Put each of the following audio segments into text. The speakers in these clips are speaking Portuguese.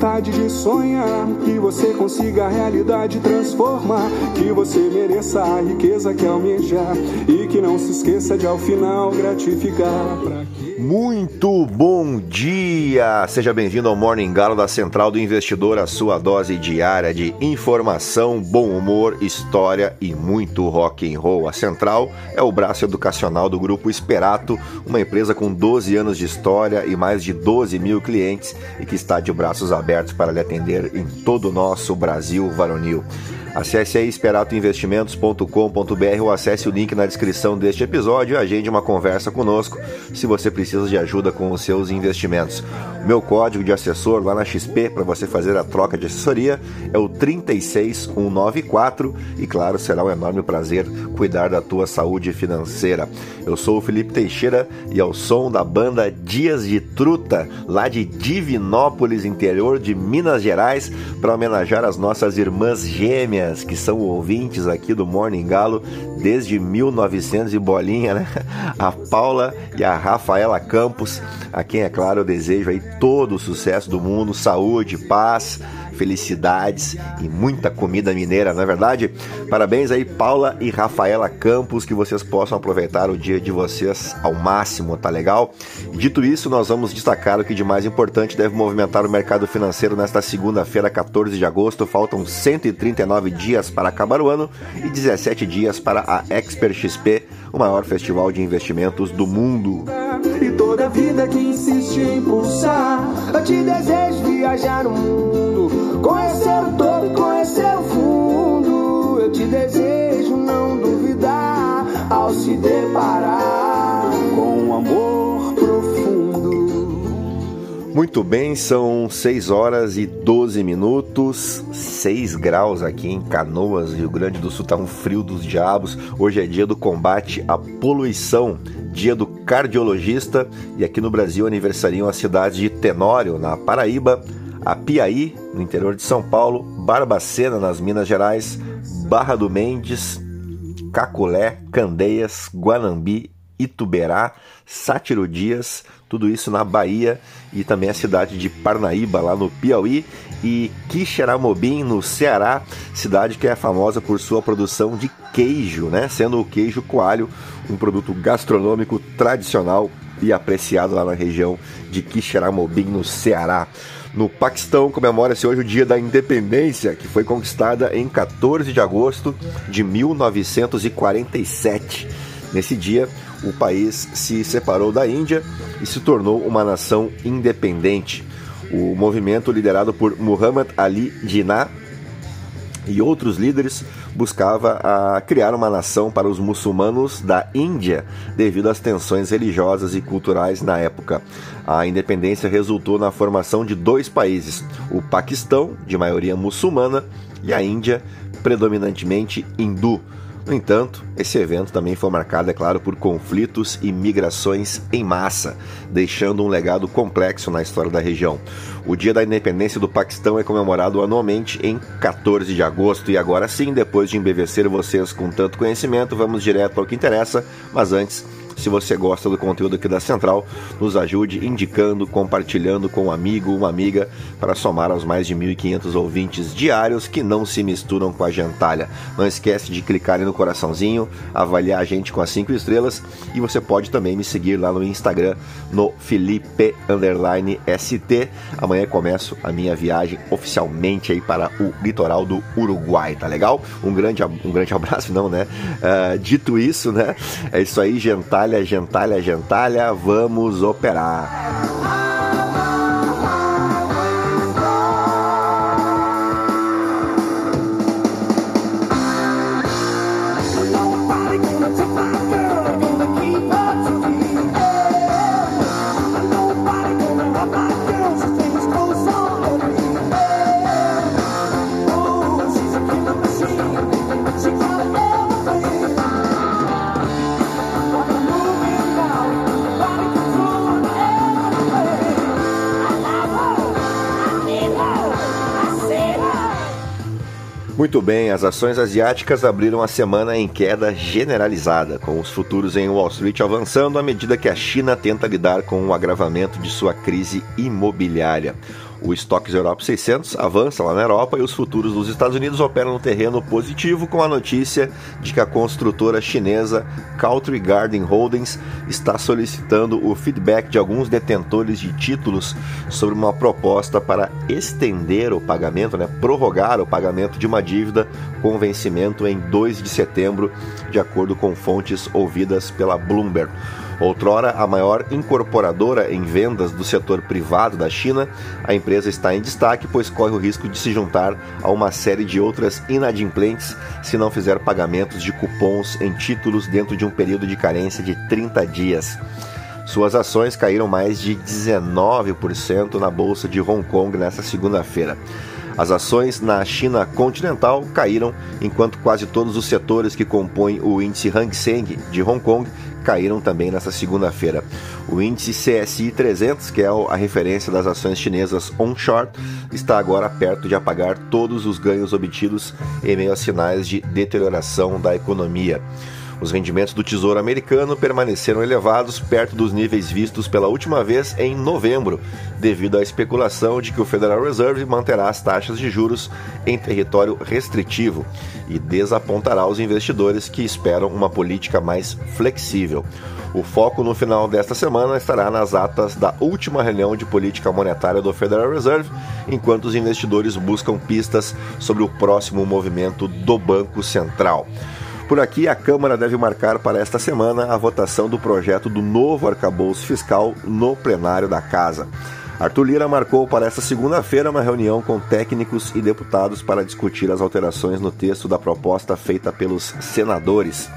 vontade de sonhar, que você consiga a realidade transformar, que você mereça a riqueza que almejar e que não se esqueça de ao final gratificar. Muito bom dia! Seja bem-vindo ao Morning Galo da Central do Investidor, a sua dose diária de informação, bom humor, história e muito rock and roll. A Central é o braço educacional do grupo Esperato, uma empresa com 12 anos de história e mais de 12 mil clientes e que está de braços abertos para lhe atender em todo o nosso Brasil varonil. Acesse aí esperatoinvestimentos.com.br ou acesse o link na descrição deste episódio e agende uma conversa conosco se você precisa de ajuda com os seus investimentos. Meu código de assessor lá na XP para você fazer a troca de assessoria é o 36194 e claro, será um enorme prazer cuidar da tua saúde financeira. Eu sou o Felipe Teixeira e ao som da banda Dias de Truta, lá de Divinópolis, interior de Minas Gerais, para homenagear as nossas irmãs gêmeas que são ouvintes aqui do Morning Galo desde 1900 e bolinha, né? A Paula e a Rafaela Campos, a quem, é claro, eu desejo aí todo o sucesso do mundo, saúde, paz, felicidades e muita comida mineira, não é verdade? Parabéns aí, Paula e Rafaela Campos, que vocês possam aproveitar o dia de vocês ao máximo, tá legal? Dito isso, nós vamos destacar o que de mais importante deve movimentar o mercado financeiro nesta segunda-feira, 14 de agosto. Faltam 139 dias para acabar o ano e 17 dias para a Expert XP, o maior festival de investimentos do mundo. E toda vida que insiste em pulsar, eu te desejo viajar no mundo, conhecer o todo conhecer o fundo. Eu te desejo não duvidar ao se deparar com um amor profundo. Muito bem, são 6 horas e 12 minutos, 6 graus aqui em Canoas, Rio Grande do Sul, tá um frio dos diabos. Hoje é dia do combate à poluição, dia do cardiologista e aqui no Brasil aniversariam as cidades de Tenório, na Paraíba, Apiaí, no interior de São Paulo, Barbacena, nas Minas Gerais, Barra do Mendes, Caculé, Candeias, Guanambi, Ituberá, Sátiro Dias, tudo isso na Bahia e também a cidade de Parnaíba, lá no Piauí, e Quixeramobim, no Ceará, cidade que é famosa por sua produção de queijo, né? sendo o queijo coalho um produto gastronômico tradicional e apreciado lá na região de Quixeramobim, no Ceará. No Paquistão comemora-se hoje o Dia da Independência, que foi conquistada em 14 de agosto de 1947. Nesse dia, o país se separou da Índia e se tornou uma nação independente. O movimento liderado por Muhammad Ali Jinnah e outros líderes buscava a criar uma nação para os muçulmanos da Índia devido às tensões religiosas e culturais na época. A independência resultou na formação de dois países, o Paquistão, de maioria muçulmana, e a Índia, predominantemente hindu. No entanto, esse evento também foi marcado, é claro, por conflitos e migrações em massa, deixando um legado complexo na história da região. O Dia da Independência do Paquistão é comemorado anualmente em 14 de agosto. E agora sim, depois de embevecer vocês com tanto conhecimento, vamos direto ao que interessa. Mas antes, se você gosta do conteúdo aqui da Central, nos ajude indicando, compartilhando com um amigo, uma amiga, para somar aos mais de 1.500 ouvintes diários que não se misturam com a gentalha. Não esquece de clicar no coraçãozinho, avaliar a gente com as 5 estrelas e você pode também me seguir lá no Instagram, no Felipe ST. Amanhã começo a minha viagem oficialmente aí para o litoral do Uruguai, tá legal? Um grande, um grande abraço, não, né? Uh, dito isso, né? É isso aí, gentalha, gentalha, gentalha, vamos operar. Muito bem, as ações asiáticas abriram a semana em queda generalizada, com os futuros em Wall Street avançando à medida que a China tenta lidar com o agravamento de sua crise imobiliária. O estoque Europe 600 avança lá na Europa e os futuros dos Estados Unidos operam no terreno positivo com a notícia de que a construtora chinesa Country Garden Holdings está solicitando o feedback de alguns detentores de títulos sobre uma proposta para estender o pagamento, né, prorrogar o pagamento de uma dívida com vencimento em 2 de setembro, de acordo com fontes ouvidas pela Bloomberg. Outrora a maior incorporadora em vendas do setor privado da China, a empresa está em destaque, pois corre o risco de se juntar a uma série de outras inadimplentes se não fizer pagamentos de cupons em títulos dentro de um período de carência de 30 dias. Suas ações caíram mais de 19% na bolsa de Hong Kong nesta segunda-feira. As ações na China continental caíram, enquanto quase todos os setores que compõem o índice Hang Seng de Hong Kong caíram também nesta segunda-feira. O índice CSI 300, que é a referência das ações chinesas onshore, está agora perto de apagar todos os ganhos obtidos em meio a sinais de deterioração da economia. Os rendimentos do Tesouro Americano permaneceram elevados perto dos níveis vistos pela última vez em novembro, devido à especulação de que o Federal Reserve manterá as taxas de juros em território restritivo e desapontará os investidores que esperam uma política mais flexível. O foco no final desta semana estará nas atas da última reunião de política monetária do Federal Reserve, enquanto os investidores buscam pistas sobre o próximo movimento do Banco Central. Por aqui, a Câmara deve marcar para esta semana a votação do projeto do novo arcabouço fiscal no plenário da Casa. Arthur Lira marcou para esta segunda-feira uma reunião com técnicos e deputados para discutir as alterações no texto da proposta feita pelos senadores.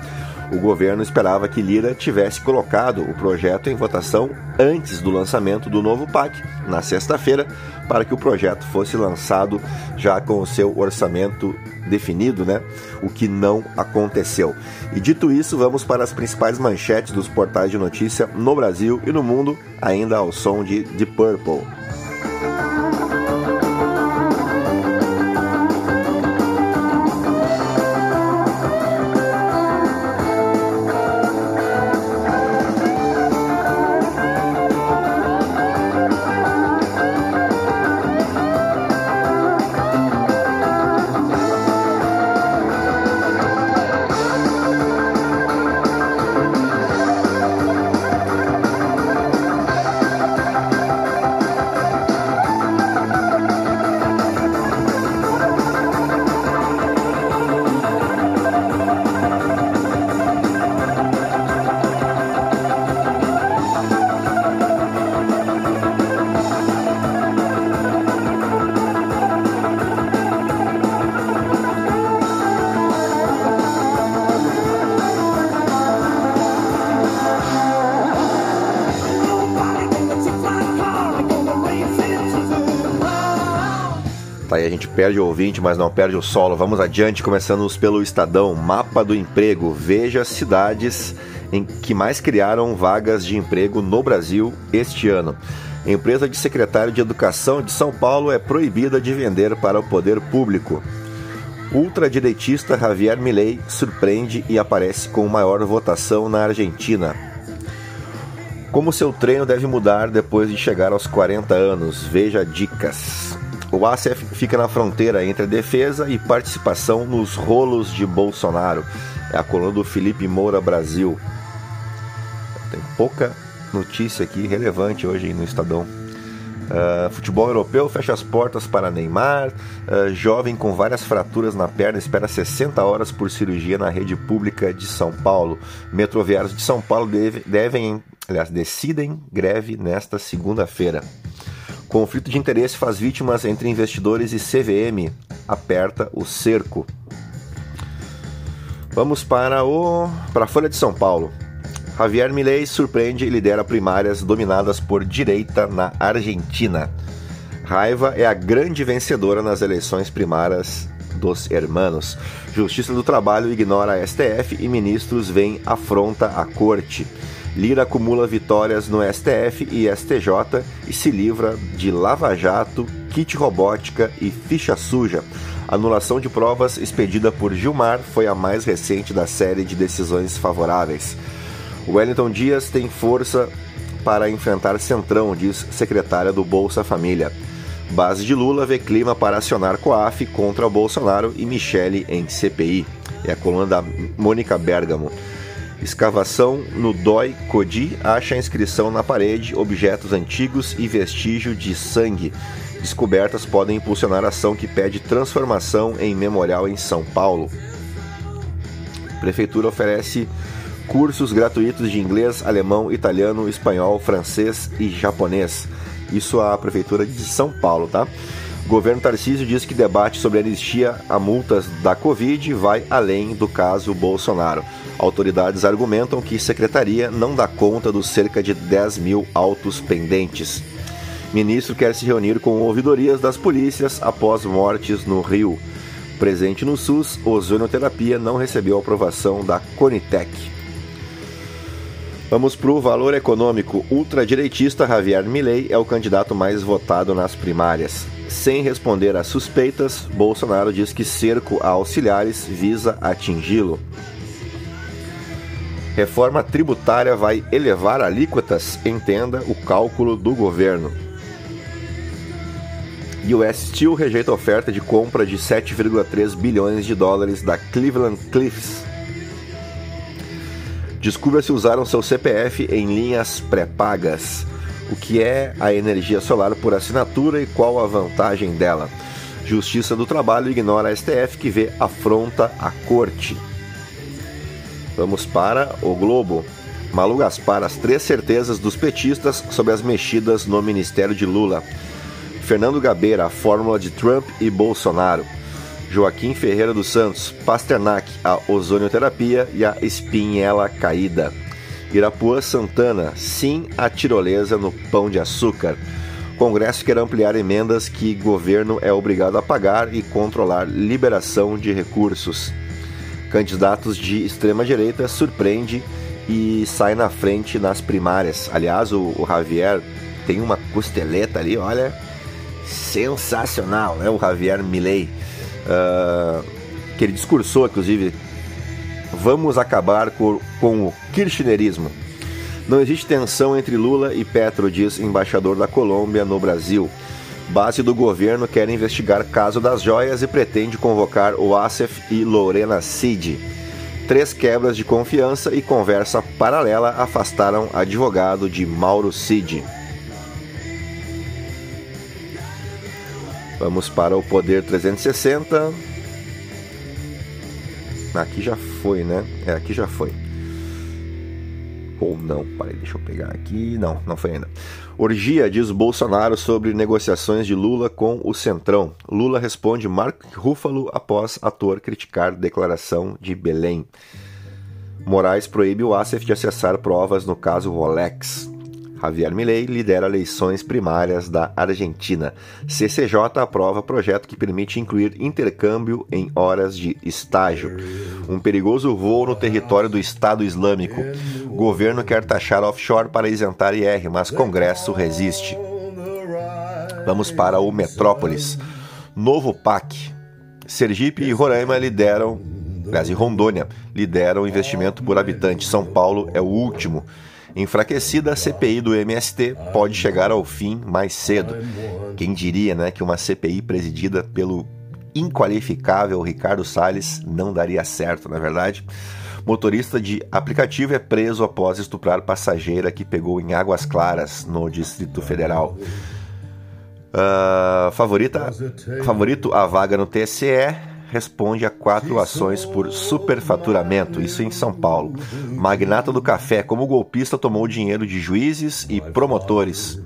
O governo esperava que Lira tivesse colocado o projeto em votação antes do lançamento do novo PAC, na sexta-feira, para que o projeto fosse lançado já com o seu orçamento definido, né? O que não aconteceu. E dito isso, vamos para as principais manchetes dos portais de notícia no Brasil e no mundo, ainda ao som de The Purple. Gente perde o ouvinte, mas não perde o solo. Vamos adiante, começando pelo Estadão. Mapa do emprego. Veja cidades em que mais criaram vagas de emprego no Brasil este ano. Empresa de secretário de Educação de São Paulo é proibida de vender para o poder público. Ultradireitista Javier Milei surpreende e aparece com maior votação na Argentina. Como seu treino deve mudar depois de chegar aos 40 anos? Veja dicas. O ACF fica na fronteira entre defesa e participação nos rolos de Bolsonaro. É a coluna do Felipe Moura Brasil. Tem pouca notícia aqui relevante hoje no Estadão. Uh, futebol europeu fecha as portas para Neymar. Uh, jovem com várias fraturas na perna espera 60 horas por cirurgia na rede pública de São Paulo. Metroviários de São Paulo deve, devem, aliás, decidem greve nesta segunda-feira. Conflito de interesse faz vítimas entre investidores e CVM. Aperta o cerco. Vamos para o para a Folha de São Paulo. Javier Milei surpreende e lidera primárias dominadas por direita na Argentina. Raiva é a grande vencedora nas eleições primárias dos hermanos. Justiça do Trabalho ignora a STF e ministros veem afronta a corte. Lira acumula vitórias no STF e STJ e se livra de Lava Jato, kit robótica e ficha suja. Anulação de provas expedida por Gilmar foi a mais recente da série de decisões favoráveis. Wellington Dias tem força para enfrentar Centrão, diz secretária do Bolsa Família. Base de Lula vê clima para acionar COAF contra Bolsonaro e Michele em CPI. É a coluna da Mônica Bergamo. Escavação no Dói Codi acha inscrição na parede, objetos antigos e vestígio de sangue. Descobertas podem impulsionar ação que pede transformação em memorial em São Paulo. Prefeitura oferece cursos gratuitos de inglês, alemão, italiano, espanhol, francês e japonês. Isso a Prefeitura de São Paulo, tá? Governo Tarcísio diz que debate sobre anistia a multas da Covid vai além do caso Bolsonaro. Autoridades argumentam que secretaria não dá conta dos cerca de 10 mil autos pendentes. Ministro quer se reunir com ouvidorias das polícias após mortes no Rio. Presente no SUS, ozonioterapia não recebeu aprovação da Conitec. Vamos para o valor econômico. Ultradireitista Javier Milei é o candidato mais votado nas primárias. Sem responder às suspeitas, Bolsonaro diz que cerco a auxiliares visa atingi-lo. Reforma tributária vai elevar alíquotas? Entenda o cálculo do governo. US Steel rejeita a oferta de compra de 7,3 bilhões de dólares da Cleveland Cliffs Descubra se usaram seu CPF em linhas pré-pagas. O que é a energia solar por assinatura e qual a vantagem dela? Justiça do Trabalho ignora a STF que vê afronta a corte. Vamos para o Globo. Malu Gaspar, as três certezas dos petistas sobre as mexidas no ministério de Lula. Fernando Gabeira, a fórmula de Trump e Bolsonaro. Joaquim Ferreira dos Santos, Pasternak, a ozonioterapia e a espinhela caída. Irapuã Santana, sim à tirolesa no pão de açúcar. Congresso quer ampliar emendas que governo é obrigado a pagar e controlar liberação de recursos. Candidatos de extrema-direita surpreende e sai na frente nas primárias. Aliás, o, o Javier tem uma costeleta ali, olha, sensacional, né? O Javier Milei uh, que ele discursou, inclusive, vamos acabar com, o kirchnerismo. Não existe tensão entre Lula e Petro, diz embaixador da Colômbia no Brasil. Base do governo quer investigar caso das joias e pretende convocar o Asef e Lorena Cid. Três quebras de confiança e conversa paralela afastaram advogado de Mauro Cid. Vamos para o Poder 360. Aqui já foi, né? É, aqui já foi. Ou não, parei, deixa eu pegar aqui. Não, não foi ainda. Orgia, diz Bolsonaro sobre negociações de Lula com o Centrão. Lula responde Mark Ruffalo após ator criticar declaração de Belém. Moraes proíbe o ASEF de acessar provas no caso Rolex. Javier Milei lidera eleições primárias da Argentina. CCJ aprova projeto que permite incluir intercâmbio em horas de estágio. Um perigoso voo no território do Estado Islâmico. Governo quer taxar offshore para isentar IR, mas Congresso resiste. Vamos para o Metrópolis. Novo PAC. Sergipe e Roraima lideram, aliás, e Rondônia lideram o investimento por habitante. São Paulo é o último. Enfraquecida, a CPI do MST pode chegar ao fim mais cedo. Quem diria né, que uma CPI presidida pelo inqualificável Ricardo Salles não daria certo, na é verdade? Motorista de aplicativo é preso após estuprar passageira que pegou em Águas Claras, no Distrito Federal. Uh, favorita, favorito a vaga no TSE responde a quatro ações por superfaturamento, isso em São Paulo. Magnata do café, como golpista tomou dinheiro de juízes e promotores.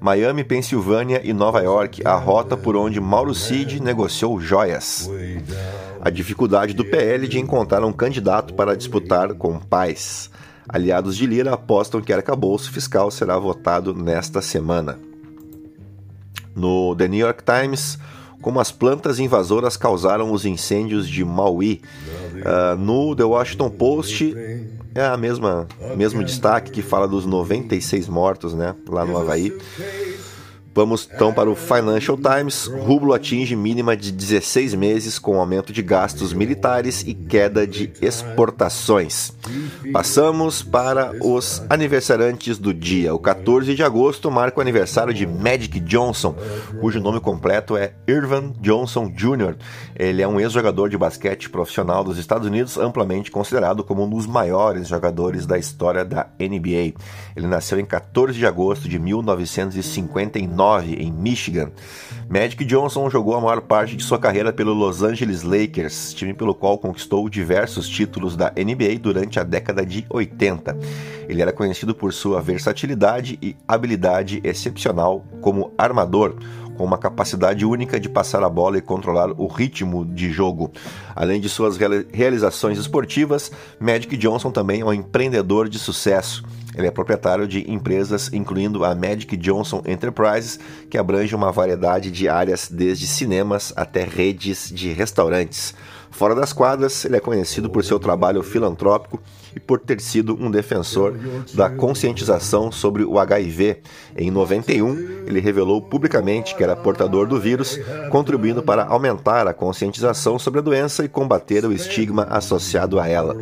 Miami, Pensilvânia e Nova York, a rota por onde Mauro Cid negociou joias. A dificuldade do PL de encontrar um candidato para disputar com paz. Aliados de Lira apostam que arcabouço fiscal será votado nesta semana. No The New York Times, como as plantas invasoras causaram os incêndios de Maui. Uh, no The Washington Post é a mesma mesmo destaque que fala dos 96 mortos, né, lá no Havaí. Vamos então para o Financial Times. Rublo atinge mínima de 16 meses com aumento de gastos militares e queda de exportações. Passamos para os aniversariantes do dia. O 14 de agosto marca o aniversário de Magic Johnson, cujo nome completo é Irvin Johnson Jr. Ele é um ex-jogador de basquete profissional dos Estados Unidos, amplamente considerado como um dos maiores jogadores da história da NBA. Ele nasceu em 14 de agosto de 1959 em Michigan. Magic Johnson jogou a maior parte de sua carreira pelo Los Angeles Lakers, time pelo qual conquistou diversos títulos da NBA durante a década de 80. Ele era conhecido por sua versatilidade e habilidade excepcional como armador, com uma capacidade única de passar a bola e controlar o ritmo de jogo. Além de suas realizações esportivas, Magic Johnson também é um empreendedor de sucesso. Ele é proprietário de empresas incluindo a Magic Johnson Enterprises, que abrange uma variedade de áreas desde cinemas até redes de restaurantes. Fora das quadras, ele é conhecido por seu trabalho filantrópico e por ter sido um defensor da conscientização sobre o HIV. Em 91, ele revelou publicamente que era portador do vírus, contribuindo para aumentar a conscientização sobre a doença e combater o estigma associado a ela.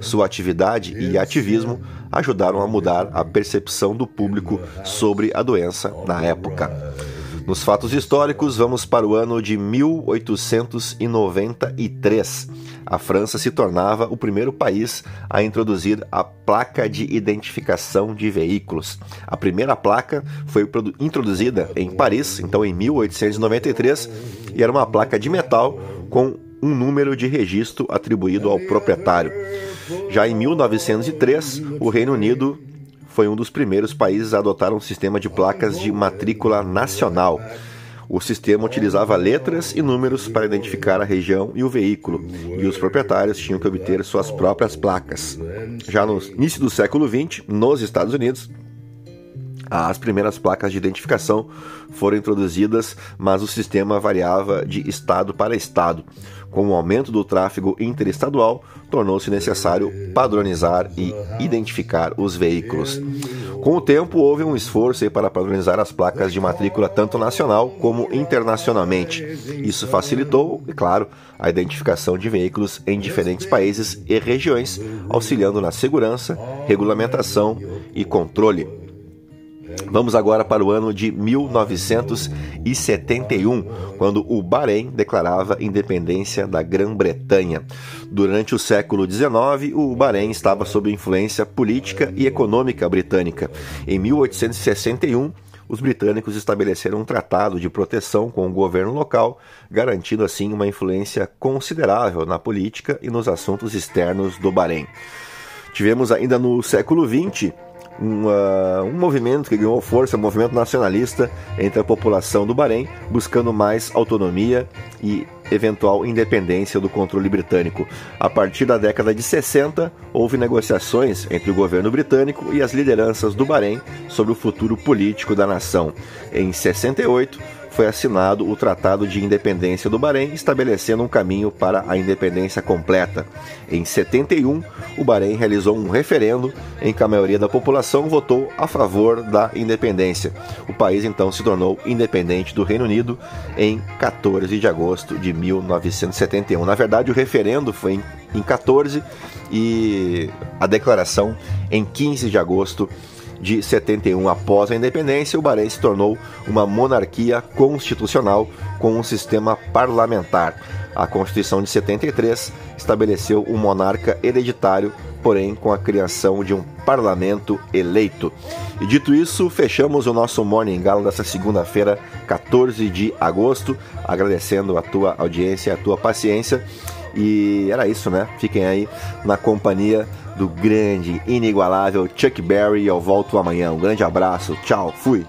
Sua atividade e ativismo ajudaram a mudar a percepção do público sobre a doença na época. Nos fatos históricos, vamos para o ano de 1893. A França se tornava o primeiro país a introduzir a placa de identificação de veículos. A primeira placa foi introduzida em Paris, então em 1893, e era uma placa de metal com um número de registro atribuído ao proprietário. Já em 1903, o Reino Unido foi um dos primeiros países a adotar um sistema de placas de matrícula nacional. O sistema utilizava letras e números para identificar a região e o veículo, e os proprietários tinham que obter suas próprias placas. Já no início do século XX, nos Estados Unidos, as primeiras placas de identificação foram introduzidas, mas o sistema variava de estado para estado. Com o aumento do tráfego interestadual, tornou-se necessário padronizar e identificar os veículos. Com o tempo, houve um esforço para padronizar as placas de matrícula tanto nacional como internacionalmente. Isso facilitou, claro, a identificação de veículos em diferentes países e regiões, auxiliando na segurança, regulamentação e controle. Vamos agora para o ano de 1971, quando o Bahrein declarava independência da Grã-Bretanha. Durante o século XIX, o Bahrein estava sob influência política e econômica britânica. Em 1861, os britânicos estabeleceram um tratado de proteção com o governo local, garantindo assim uma influência considerável na política e nos assuntos externos do Bahrein. Tivemos ainda no século XX um, uh, um movimento que ganhou força, um movimento nacionalista entre a população do Bahrein, buscando mais autonomia e eventual independência do controle britânico. A partir da década de 60, houve negociações entre o governo britânico e as lideranças do Bahrein sobre o futuro político da nação. Em 68, foi assinado o Tratado de Independência do Bahrein, estabelecendo um caminho para a independência completa. Em 71, o Bahrein realizou um referendo em que a maioria da população votou a favor da independência. O país então se tornou independente do Reino Unido em 14 de agosto de 1971. Na verdade, o referendo foi em 14 e a declaração em 15 de agosto de 71. Após a independência, o Bahrein se tornou uma monarquia constitucional com um sistema parlamentar. A Constituição de 73 estabeleceu um monarca hereditário, porém com a criação de um parlamento eleito. E dito isso, fechamos o nosso Morning Galo dessa segunda-feira, 14 de agosto, agradecendo a tua audiência, a tua paciência. E era isso, né? Fiquem aí na companhia do grande, inigualável Chuck Berry. Eu volto amanhã. Um grande abraço. Tchau. Fui.